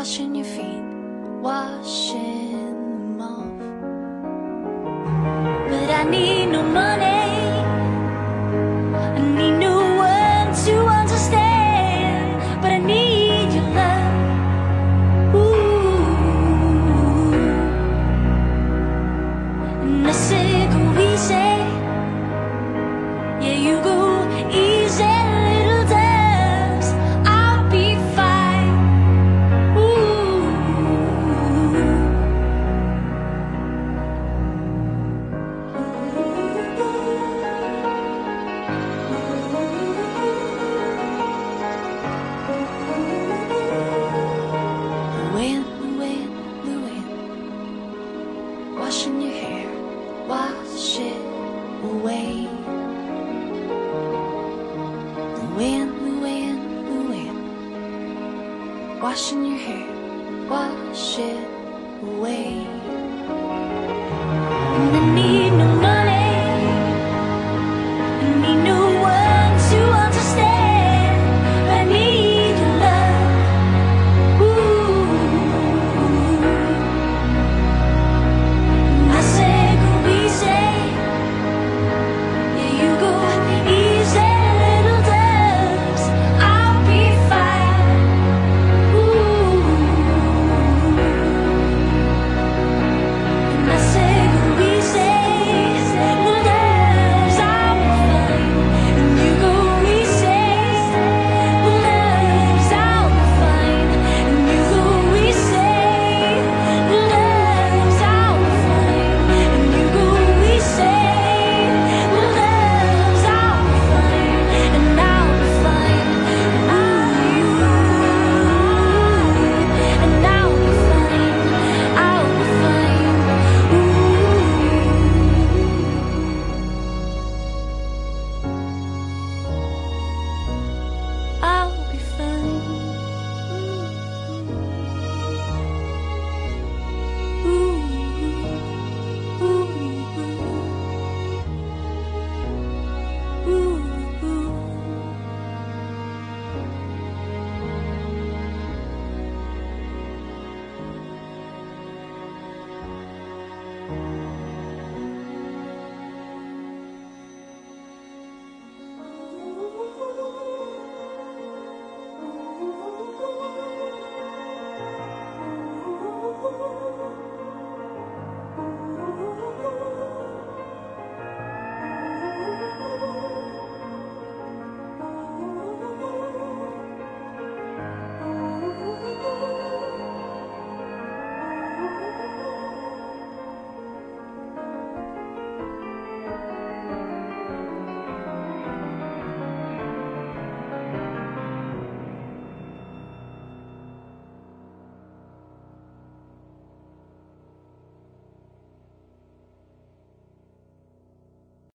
washing your feet, washing them off. But I need no money. washing your hair, wash it away.